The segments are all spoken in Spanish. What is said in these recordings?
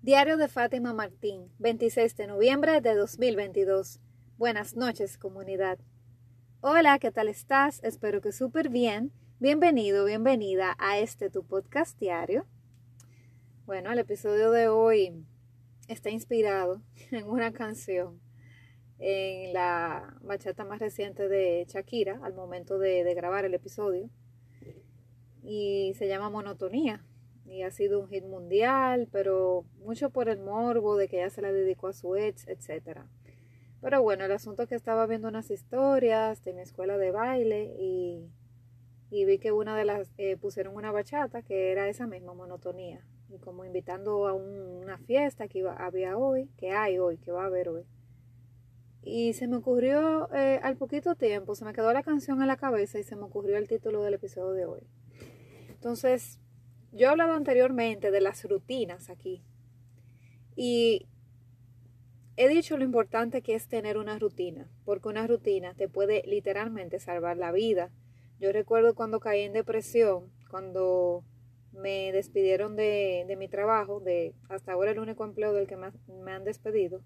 Diario de Fátima Martín, 26 de noviembre de 2022. Buenas noches, comunidad. Hola, ¿qué tal estás? Espero que súper bien. Bienvenido, bienvenida a este tu podcast diario. Bueno, el episodio de hoy está inspirado en una canción, en la bachata más reciente de Shakira, al momento de, de grabar el episodio, y se llama Monotonía y ha sido un hit mundial, pero mucho por el morbo de que ella se la dedicó a su ex, etc. Pero bueno, el asunto es que estaba viendo unas historias de mi escuela de baile y, y vi que una de las eh, pusieron una bachata que era esa misma monotonía y como invitando a una fiesta que iba, había hoy, que hay hoy, que va a haber hoy. Y se me ocurrió eh, al poquito tiempo, se me quedó la canción en la cabeza y se me ocurrió el título del episodio de hoy. Entonces, yo he hablado anteriormente de las rutinas aquí y he dicho lo importante que es tener una rutina, porque una rutina te puede literalmente salvar la vida. Yo recuerdo cuando caí en depresión, cuando me despidieron de, mi trabajo, de hasta ahora el único empleo del que me, me han despedido,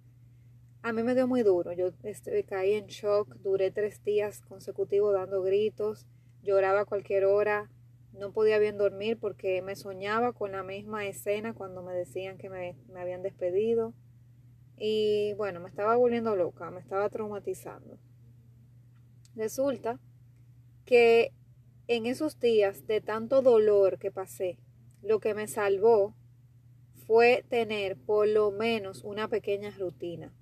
a mí me dio muy duro. Yo este, caí en shock, duré tres días consecutivos dando gritos, lloraba a cualquier hora, no podía bien dormir porque me soñaba con la misma escena cuando me decían que me, me habían despedido. Y bueno, me estaba volviendo loca, me estaba traumatizando. Resulta que en esos días de tanto dolor que pasé, lo que me salvó fue tener por lo menos una pequeña rutina.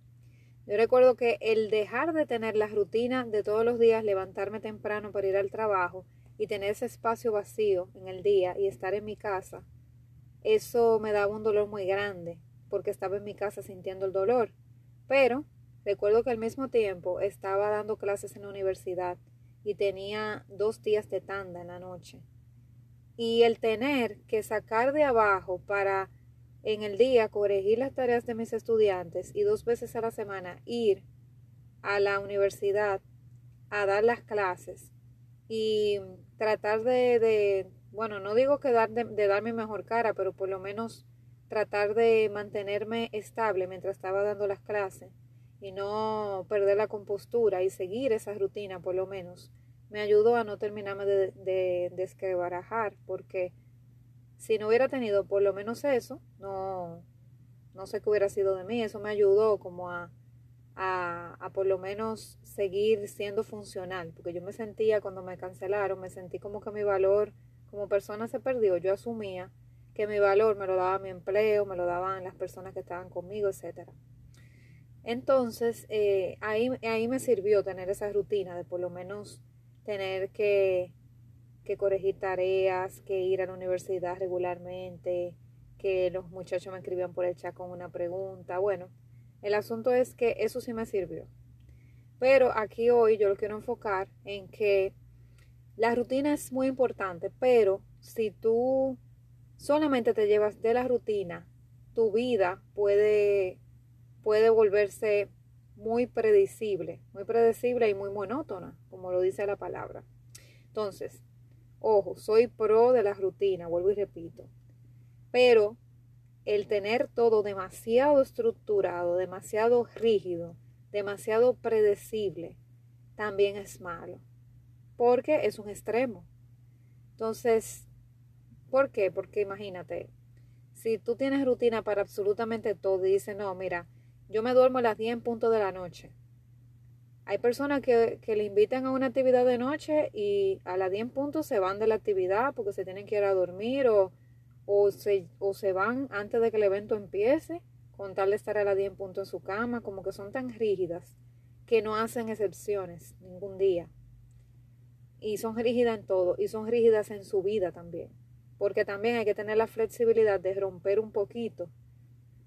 Yo recuerdo que el dejar de tener la rutina de todos los días, levantarme temprano para ir al trabajo, y tener ese espacio vacío en el día y estar en mi casa, eso me daba un dolor muy grande porque estaba en mi casa sintiendo el dolor. Pero recuerdo que al mismo tiempo estaba dando clases en la universidad y tenía dos días de tanda en la noche. Y el tener que sacar de abajo para en el día corregir las tareas de mis estudiantes y dos veces a la semana ir a la universidad a dar las clases y tratar de, bueno, no digo que dar, de, dar mi mejor cara, pero por lo menos tratar de mantenerme estable mientras estaba dando las clases y no perder la compostura y seguir esa rutina por lo menos me ayudó a no terminarme de, de porque si no hubiera tenido por lo menos eso no no sé qué hubiera sido de mí. Eso me ayudó como a a, a, por lo menos seguir siendo funcional, porque yo me sentía cuando me cancelaron, me sentí como que mi valor como persona se perdió, yo asumía que mi valor me lo daba mi empleo, me lo daban las personas que estaban conmigo, etcétera. Entonces, eh, ahí, ahí me sirvió tener esa rutina de por lo menos tener que, que corregir tareas, que ir a la universidad regularmente, que los muchachos me escribían por el chat con una pregunta. Bueno, el asunto es que eso sí me sirvió. Pero aquí hoy yo lo quiero enfocar en que la rutina es muy importante, pero si tú solamente te llevas de la rutina, tu vida puede, puede volverse muy predecible, muy predecible y muy monótona, como lo dice la palabra. Entonces, ojo, soy pro de la rutina, vuelvo y repito, pero el tener todo demasiado estructurado, demasiado rígido, demasiado predecible, también es malo, porque es un extremo. Entonces, ¿por qué? Porque imagínate, si tú tienes rutina para absolutamente todo y dices, no, mira, yo me duermo a las 10 en punto de la noche. Hay personas que, que, le invitan a una actividad de noche y a las 10 puntos se van de la actividad porque se tienen que ir a dormir o o se, o se van antes de que el evento empiece, con tal de estar a la 10 en punto en su cama, como que son tan rígidas que no hacen excepciones ningún día. Y son rígidas en todo, y son rígidas en su vida también. Porque también hay que tener la flexibilidad de romper un poquito,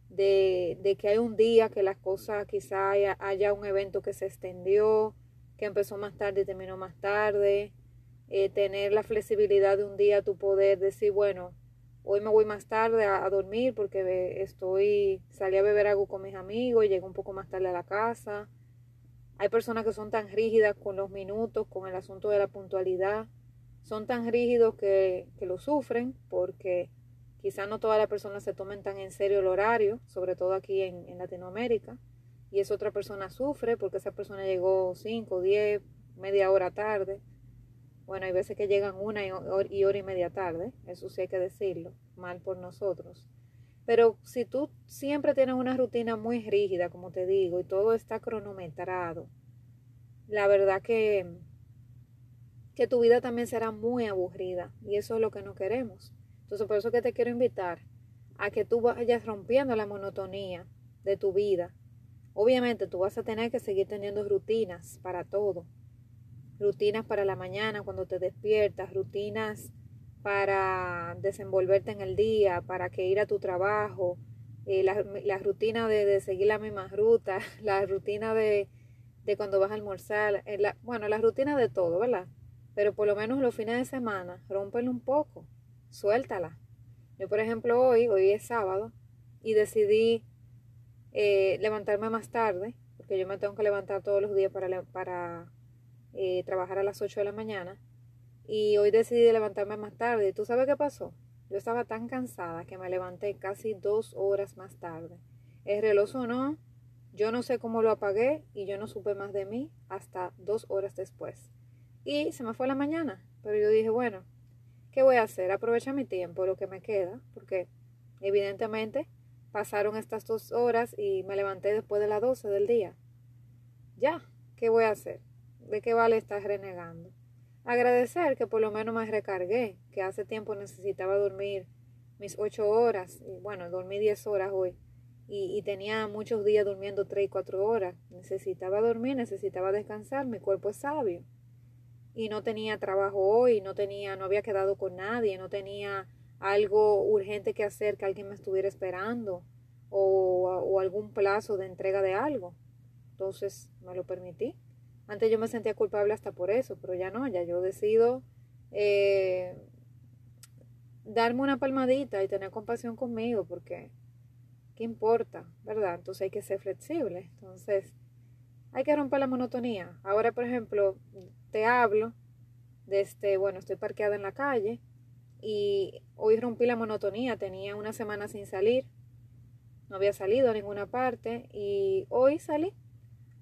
de, de que hay un día que las cosas, quizá haya, haya, un evento que se extendió, que empezó más tarde y terminó más tarde. Eh, tener la flexibilidad de un día tu poder decir, bueno, Hoy me voy más tarde a, dormir porque estoy, salí a beber algo con mis amigos llego un poco más tarde a la casa. Hay personas que son tan rígidas con los minutos, con el asunto de la puntualidad. Son tan rígidos que, que lo sufren porque Quizás no todas las personas se tomen tan en serio el horario, sobre todo aquí en, en Latinoamérica, y esa otra persona sufre porque esa persona llegó 5, 10, media hora tarde. Bueno, hay veces que llegan una y hora y media tarde, eso sí hay que decirlo, mal por nosotros. Pero si tú siempre tienes una rutina muy rígida, como te digo, y todo está cronometrado, la verdad que, que tu vida también será muy aburrida y eso es lo que no queremos. Entonces por eso que te quiero invitar a que tú vayas rompiendo la monotonía de tu vida. Obviamente tú vas a tener que seguir teniendo rutinas para todo. Rutinas para la mañana cuando te despiertas, rutinas para desenvolverte en el día, para que ir a tu trabajo, eh, la, rutina de, seguir la misma ruta, la rutina de, de cuando vas a almorzar, eh, la, bueno, la rutina de todo, ¿verdad? Pero por lo menos los fines de semana, rómpelo un poco, suéltala. Yo, por ejemplo, hoy, hoy es sábado, y decidí eh, levantarme más tarde, porque yo me tengo que levantar todos los días para trabajar a las 8 de la mañana y hoy decidí levantarme más tarde. ¿Y tú sabes qué pasó? Yo estaba tan cansada que me levanté casi dos horas más tarde. El reloj sonó, yo no sé cómo lo apagué y yo no supe más de mí hasta dos horas después. Y se me fue la mañana, pero yo dije, bueno, ¿qué voy a hacer? Aprovecha mi tiempo, lo que me queda, porque evidentemente pasaron estas dos horas y me levanté después de las doce del día. Ya, ¿qué voy a hacer? ¿De qué vale estar renegando? Agradecer que por lo menos me recargué, que hace tiempo necesitaba dormir mis ocho horas, y bueno, dormí diez horas hoy, y, tenía muchos días durmiendo tres y cuatro horas. Necesitaba dormir, necesitaba descansar, mi cuerpo es sabio. Y no tenía trabajo hoy, no tenía, no había quedado con nadie, no tenía algo urgente que hacer que alguien me estuviera esperando o, o algún plazo de entrega de algo. Entonces me lo permití. Antes yo me sentía culpable hasta por eso, pero ya no, ya yo decido eh, darme una palmadita y tener compasión conmigo, porque ¿qué importa? ¿Verdad? Entonces hay que ser flexible. Entonces hay que romper la monotonía. Ahora, por ejemplo, te hablo de este, bueno, estoy parqueada en la calle y hoy rompí la monotonía, tenía una semana sin salir, no había salido a ninguna parte y hoy salí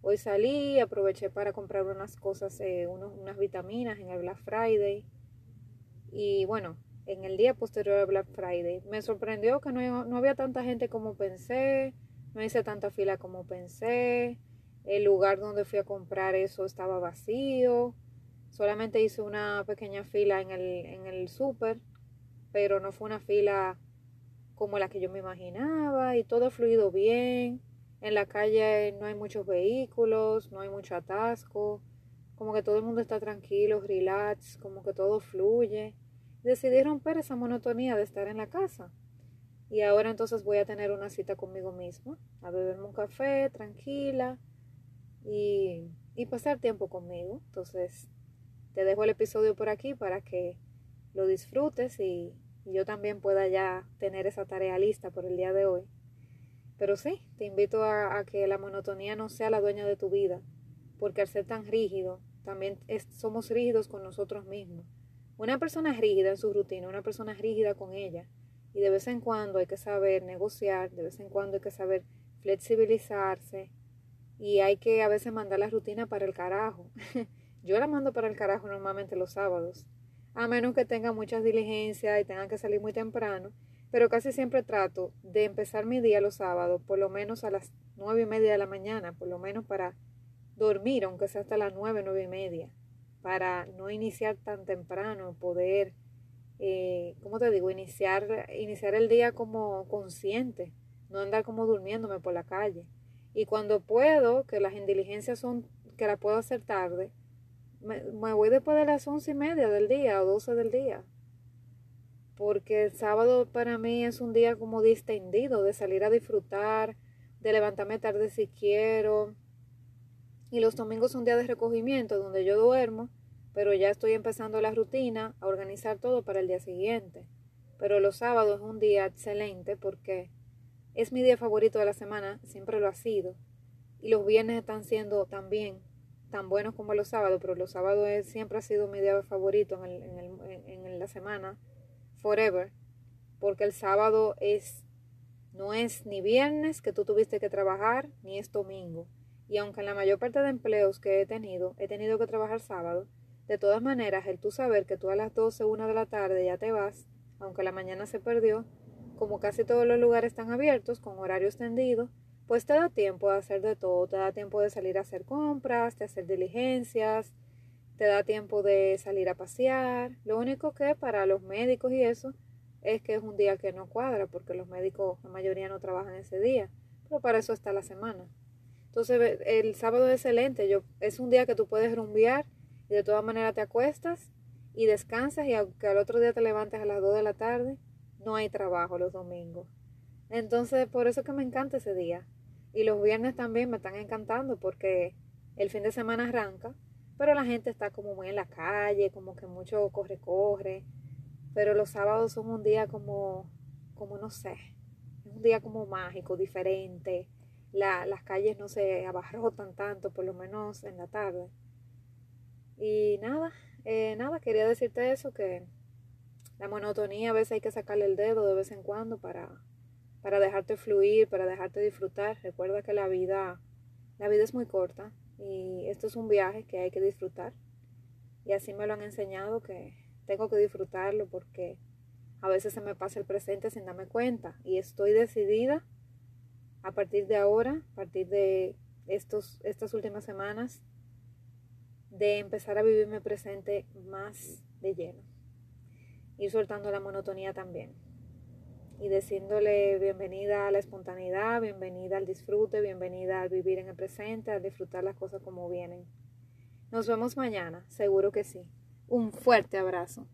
Hoy salí, aproveché para comprar unas cosas, eh, unas vitaminas en el Black Friday. Y bueno, en el día posterior al Black Friday. Me sorprendió que no, no había tanta gente como pensé, no hice tanta fila como pensé. El lugar donde fui a comprar eso estaba vacío. Solamente hice una pequeña fila en el, en el súper, pero no fue una fila como la que yo me imaginaba y todo fluido bien. En la calle no hay muchos vehículos, no hay mucho atasco, como que todo el mundo está tranquilo, relax, como que todo fluye. Decidí romper esa monotonía de estar en la casa. Y ahora entonces voy a tener una cita conmigo misma, a beberme un café tranquila y, y pasar tiempo conmigo. Entonces te dejo el episodio por aquí para que lo disfrutes y yo también pueda ya tener esa tarea lista por el día de hoy. Pero sí, te invito a, que la monotonía no sea la dueña de tu vida, porque al ser tan rígido, también somos rígidos con nosotros mismos. Una persona rígida en su rutina, una persona rígida con ella, y de vez en cuando hay que saber negociar, de vez en cuando hay que saber flexibilizarse, y hay que a veces mandar la rutina para el carajo. Yo la mando para el carajo normalmente los sábados, a menos que tenga muchas diligencias y tenga que salir muy temprano pero casi siempre trato de empezar mi día los sábados, por lo menos a las nueve y media de la mañana, por lo menos para dormir, aunque sea hasta las nueve, nueve y media, para no iniciar tan temprano, poder, eh, ¿cómo te digo? Iniciar, iniciar el día como consciente, no andar como durmiéndome por la calle. Y cuando puedo, que las indiligencias son, que la puedo hacer tarde, me, me voy después de las once y media del día o doce del día, porque el sábado para mí es un día como distendido, de salir a disfrutar, de levantarme tarde si quiero. Y los domingos son días de recogimiento donde yo duermo, pero ya estoy empezando la rutina, a organizar todo para el día siguiente. Pero los sábados es un día excelente porque es mi día favorito de la semana, siempre lo ha sido. Y los viernes están siendo también tan buenos como los sábados, pero los sábados siempre ha sido mi día favorito en, el, en, el, en la semana forever. porque el sábado es no es ni viernes que tú tuviste que trabajar, ni es domingo. Y aunque en la mayor parte de empleos que he tenido, he tenido que trabajar sábado, de todas maneras, el tú saber que tú a las 12, una de la tarde ya te vas, aunque la mañana se perdió, como casi todos los lugares están abiertos, con horario extendido, pues te da tiempo de hacer de todo, te da tiempo de salir a hacer compras, de hacer diligencias, te da tiempo de salir a pasear. Lo único que para los médicos y eso es que es un día que no cuadra, porque los médicos, la mayoría no trabajan ese día, pero para eso está la semana. Entonces el sábado es excelente, yo, es un día que tú puedes rumbear y de todas maneras te acuestas y descansas y aunque al otro día te levantes a las 2 de la tarde, no hay trabajo los domingos. Entonces por eso que me encanta ese día. Y los viernes también me están encantando porque el fin de semana arranca, pero la gente está como muy en la calle, como que mucho corre, corre pero los sábados son un día como, como no sé, es un día como mágico, diferente. La, las calles no se abarrotan tanto, por lo menos en la tarde. Y nada, eh, nada, quería decirte eso, que la monotonía a veces hay que sacarle el dedo de vez en cuando para, para dejarte fluir, para dejarte disfrutar. Recuerda que la vida, la vida es muy corta y esto es un viaje que hay que disfrutar. Y así me lo han enseñado que tengo que disfrutarlo porque a veces se me pasa el presente sin darme cuenta y estoy decidida a partir de ahora, a partir de estos, estas últimas semanas, de empezar a vivirme presente más de lleno. Ir soltando la monotonía también. Y diciéndole bienvenida a la espontaneidad, bienvenida al disfrute, bienvenida al vivir en el presente, al disfrutar las cosas como vienen. Nos vemos mañana, seguro que sí. Un fuerte abrazo.